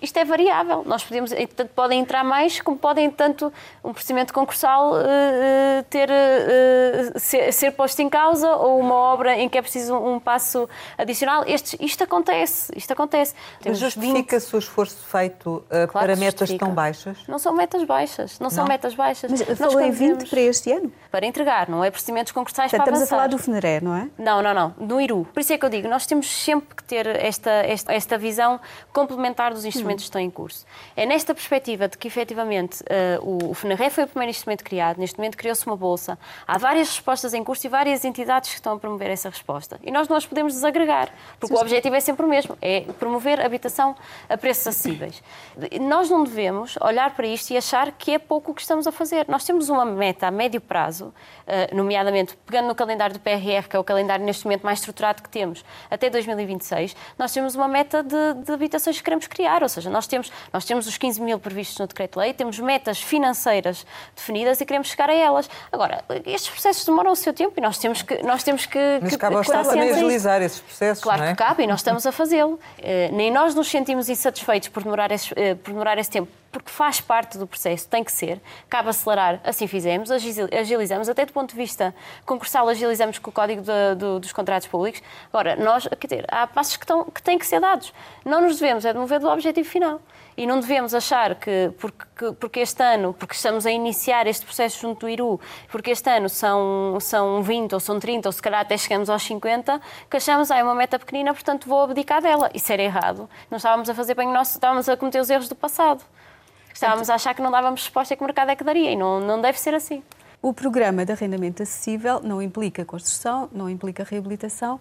Isto é variável. Nós podemos, tanto podem entrar mais, como podem, tanto um procedimento concursal uh, ter, uh, ser, ser, posto em causa ou uma obra em que é preciso um passo adicional. Este, isto acontece, isto acontece. Mas justifica-se 20... o esforço feito uh, claro para metas justifica. tão baixas? Não são metas baixas, não, não. são metas baixas. Mas falou em 20 para este ano? Para entregar, não é procedimentos concursais Portanto, para Estamos avançar. a falar do FNERE, não é? Não, não, não, no IRU. Por isso é que eu digo, nós temos sempre que ter esta, esta, esta visão complementar dos instrumentos que estão em curso. É nesta perspectiva de que, efetivamente, uh, o, o foi o primeiro instrumento criado, neste momento criou-se uma bolsa, há várias respostas em curso e várias entidades que estão a promover essa resposta. E nós não as podemos desagregar, porque sim, o objetivo é sempre o mesmo, é promover habitação a preços acessíveis. Nós não devemos olhar para isto e achar que é pouco o que estamos a fazer. Nós temos uma meta a médio prazo, uh, nomeadamente pegando no calendário do PRR, que é o calendário neste momento mais estruturado que temos, até 2026, nós temos uma meta de, de habitações que queremos criar, ou seja, nós temos, nós temos os 15 mil previstos no Decreto-Lei, temos metas financeiras definidas e queremos chegar a elas. Agora, estes processos demoram o seu tempo e nós temos que. Nós temos que Mas cabe ao Estado também agilizar esses processos. Claro é? que cabe e nós estamos a fazê-lo. Uh, nem nós nos sentimos insatisfeitos por demorar esse, uh, por demorar esse tempo porque faz parte do processo, tem que ser. Cabe acelerar, assim fizemos, agilizamos, até do ponto de vista concursal, agilizamos com o Código de, dos Contratos Públicos. Agora, nós, quer dizer, há passos que, estão, que têm que ser dados. Não nos devemos é de mover do objetivo final. E não devemos achar que porque, porque este ano, porque estamos a iniciar este processo junto do IRU, porque este ano são, são 20 ou são 30, ou se calhar até chegamos aos 50, que achamos, ah, é uma meta pequenina, portanto vou abdicar dela. Isso era errado. Não estávamos a fazer bem o nosso, estávamos a cometer os erros do passado. Estávamos a achar que não dávamos resposta e que o mercado é que daria, e não, não deve ser assim. O programa de arrendamento acessível não implica construção, não implica reabilitação,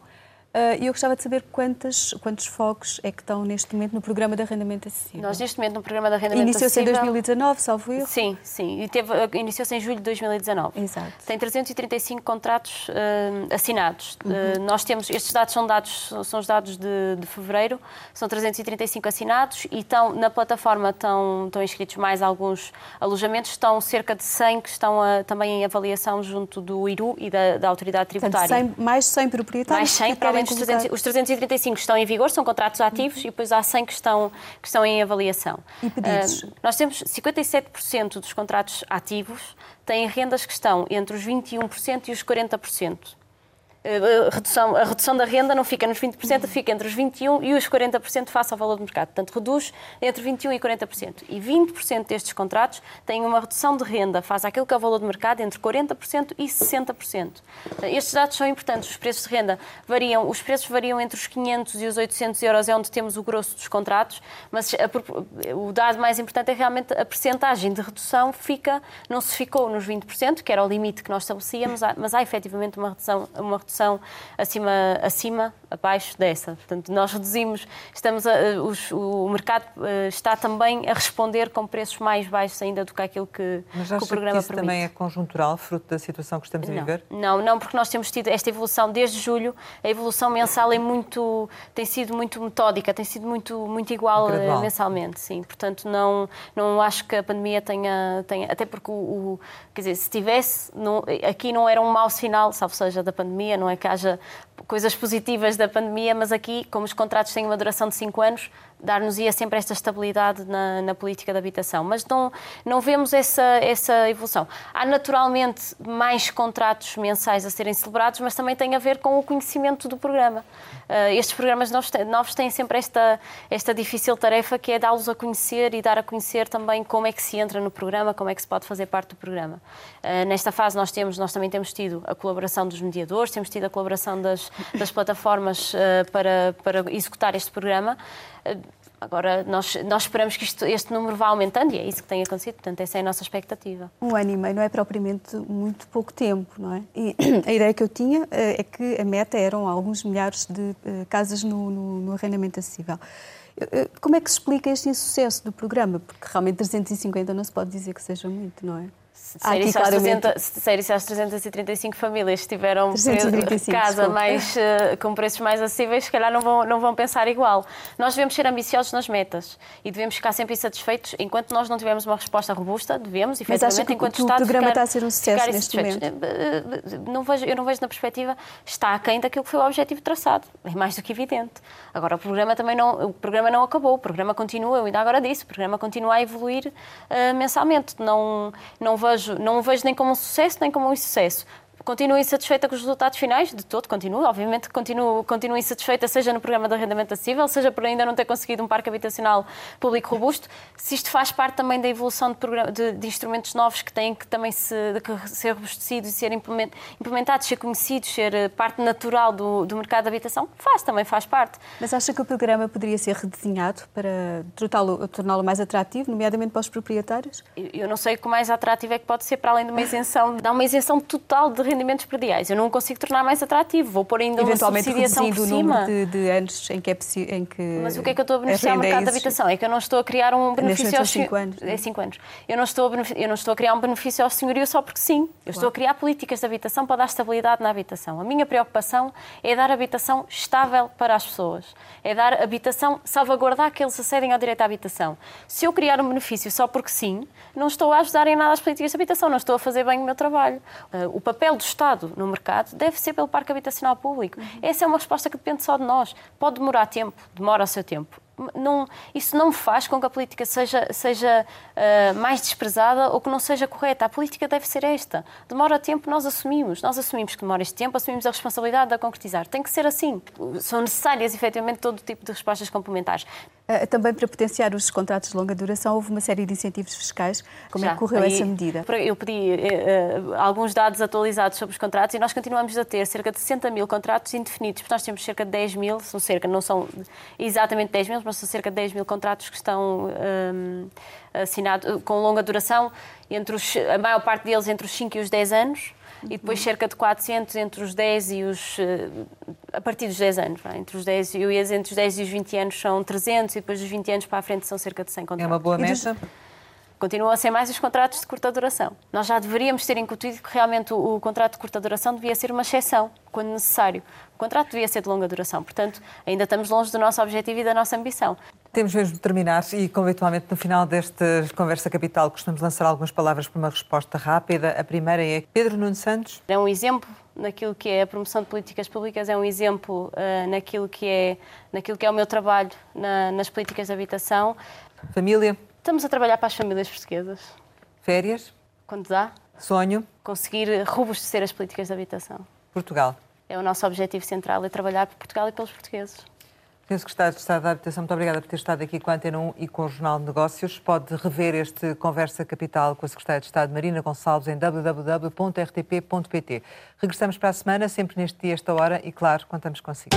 e eu gostava de saber quantos, quantos focos é que estão neste momento no programa de arrendamento acessível. Nós, neste momento, no programa de arrendamento Iniciou acessível... Iniciou-se em 2019, salvo eu? Sim, sim. E teve, iniciou-se em julho de 2019. Exato. Tem 335 contratos uh, assinados. Uhum. Uh, nós temos... Estes dados são dados são os dados de, de fevereiro. São 335 assinados e estão, na plataforma estão, estão inscritos mais alguns alojamentos. Estão cerca de 100 que estão a, também em avaliação junto do IRU e da, da Autoridade Tributária. Portanto, 100, mais 100 proprietários Mais 100, para *laughs* além dos 300, os 335 estão em vigor, são contratos ativos, uhum. e depois há 100 que estão, que estão em avaliação. E pedidos? Uh, nós temos 57% dos contratos ativos têm rendas que estão entre os 21% e os 40%. A redução, a redução da renda não fica nos 20%, fica entre os 21% e os 40% face ao valor do mercado. Portanto, reduz entre 21% e 40%. E 20% destes contratos têm uma redução de renda face àquilo que é o valor do mercado entre 40% e 60%. Estes dados são importantes. Os preços de renda variam, os preços variam entre os 500 e os 800 euros, é onde temos o grosso dos contratos, mas a, o dado mais importante é realmente a percentagem de redução fica, não se ficou nos 20%, que era o limite que nós estabelecíamos, mas há efetivamente uma redução, uma redução acima, acima, abaixo dessa. Portanto, nós reduzimos, estamos a, os, o mercado eh, está também a responder com preços mais baixos ainda do que aquilo que, mas que o programa que isso permite. também é conjuntural, fruto da situação que estamos não, a viver? Não, não, porque nós temos tido esta evolução desde julho, a evolução mensal é muito, tem sido muito metódica, tem sido muito, muito igual eh, Gradual. mensalmente, sim. Portanto, não, não acho que a pandemia tenha, tenha até porque o, o quer dizer, se tivesse, não, aqui não era um mau sinal, salvo seja da pandemia, não é que haja coisas positivas da pandemia, mas aqui, como os contratos têm uma duração de 5 anos, dar-nos-ia sempre esta estabilidade na, na, política de habitação. Mas não, não vemos essa, essa evolução. Há naturalmente mais contratos mensais a serem celebrados, mas também tem a ver com o conhecimento do programa. Uh, estes programas novos, novos têm sempre esta, esta difícil tarefa que é dá-los a conhecer e dar a conhecer também como é que se entra no programa, como é que se pode fazer parte do programa. Uh, nesta fase nós, temos, nós também temos tido a colaboração dos mediadores, temos tido a colaboração das, das plataformas uh, para, para executar este programa. Agora, nós, nós esperamos que isto, este número vá aumentando e é isso que tem acontecido, portanto, essa é a nossa expectativa. Um ano e meio não é propriamente muito pouco tempo, não é? E *clears throat* a ideia que eu tinha é que a meta eram alguns milhares de casas no, no, no arrendamento acessível. Como é que se explica este insucesso do programa? Porque realmente 350 não se pode dizer que seja muito, não é? Se claramente... as 335 famílias tiveram 335, casa mais, uh, com preços mais acessíveis, se calhar não vão, não vão pensar igual. Nós devemos ser ambiciosos nas metas e devemos ficar sempre insatisfeitos enquanto nós não tivermos uma resposta robusta, devemos, efetivamente, Mas acha que enquanto o, Estado. O programa ficar, está a ser um sucesso neste momento? Eh, eh, não vejo, eu não vejo na perspectiva, está aquém daquilo que foi o objetivo traçado, é mais do que evidente. Agora, o programa também não, o programa não acabou, o programa continua, eu ainda agora disse, o programa continua a evoluir uh, mensalmente. Não, não vejo vejo, não o vejo nem como um sucesso nem como um insucesso. Continuo insatisfeita com os resultados finais, de todo, continuo, obviamente, continuo, continuo insatisfeita, seja no programa de arrendamento acessível, seja por ainda não ter conseguido um parque habitacional público robusto. Se isto faz parte também da evolução de, programa, de, de instrumentos novos que têm que também se, que ser robustecidos e ser implementados, ser conhecidos, ser eh, parte natural do, do mercado de habitação, faz, também faz parte. Mas acha que o programa poderia ser redesenhado para torná-lo torná mais atrativo, nomeadamente para os proprietários? Eu, não sei o que mais atrativo é que pode ser para além de uma isenção, dá uma isenção total de rendimentos prediais. Eu não consigo tornar mais atrativo. Vou pôr ainda uma subsidiação por cima. o número de, de, anos em que é possível... Em que Mas o que é que eu estou a beneficiar o mercado da habitação? É que eu não estou a criar um benefício aos... cinco anos. É cinco anos. Eu não, estou eu não estou a criar um benefício ao senhorio só porque sim. Eu claro. estou a criar políticas de habitação para dar estabilidade na habitação. A minha preocupação é dar habitação estável para as pessoas. É dar habitação, salvaguardar que eles acedem ao direito à habitação. Se eu criar um benefício só porque sim, não estou a ajudar em nada as políticas de habitação, não estou a fazer bem o meu trabalho. Uh, o papel do Estado no mercado deve ser pelo parque habitacional público. Uhum. Essa é uma resposta que depende só de nós. Pode demorar tempo, demora o seu tempo não, isso não faz com que a política seja, seja uh, mais desprezada ou que não seja correta. A política deve ser esta. Demora tempo, nós assumimos. Nós assumimos que demora este tempo, assumimos a responsabilidade de a concretizar. Tem que ser assim. São necessárias, efetivamente, todo tipo de respostas complementares. Uh, também para potenciar os contratos de longa duração, houve uma série de incentivos fiscais. Como Já, é que correu essa medida? Eu pedi uh, alguns dados atualizados sobre os contratos e nós continuamos a ter cerca de 60 mil contratos indefinidos. Nós temos cerca de 10 mil, são cerca, não são exatamente 10 mil, mas são cerca de 10 mil contratos que estão um, assinados com longa duração, entre os, a maior parte deles entre os 5 e os 10 anos, e depois cerca de 400 entre os 10 e os. Eh, a partir dos 10 anos, entre os 10, eu ia entre os 10 e os 20 anos são 300 e depois dos 20 anos para a frente são cerca de 100 contratos. É uma boa meta? Continuam a ser mais os contratos de curta duração. Nós já deveríamos ter incutido que realmente o, o contrato de curta duração devia ser uma exceção, quando necessário. O contrato devia ser de longa duração. Portanto, ainda estamos longe do nosso objetivo e da nossa ambição. Temos mesmo de terminar e, como habitualmente, no final desta conversa capital, costumamos lançar algumas palavras para uma resposta rápida. A primeira é Pedro Nuno Santos. É um exemplo naquilo que é a promoção de políticas públicas, é um exemplo uh, naquilo, que é, naquilo que é o meu trabalho na, nas políticas de habitação. Família. Estamos a trabalhar para as famílias portuguesas. Férias? Quando dá. Sonho? Conseguir robustecer as políticas de habitação. Portugal? é o nosso objetivo central, é trabalhar por Portugal e pelos portugueses. Sr. Secretário de Estado da Habitação, muito obrigada por ter estado aqui com a Antena 1 e com o Jornal de Negócios. Pode rever este Conversa Capital com a Secretária de Estado Marina Gonçalves em www.rtp.pt. Regressamos para a semana, sempre neste dia, esta hora, e claro, contamos consigo.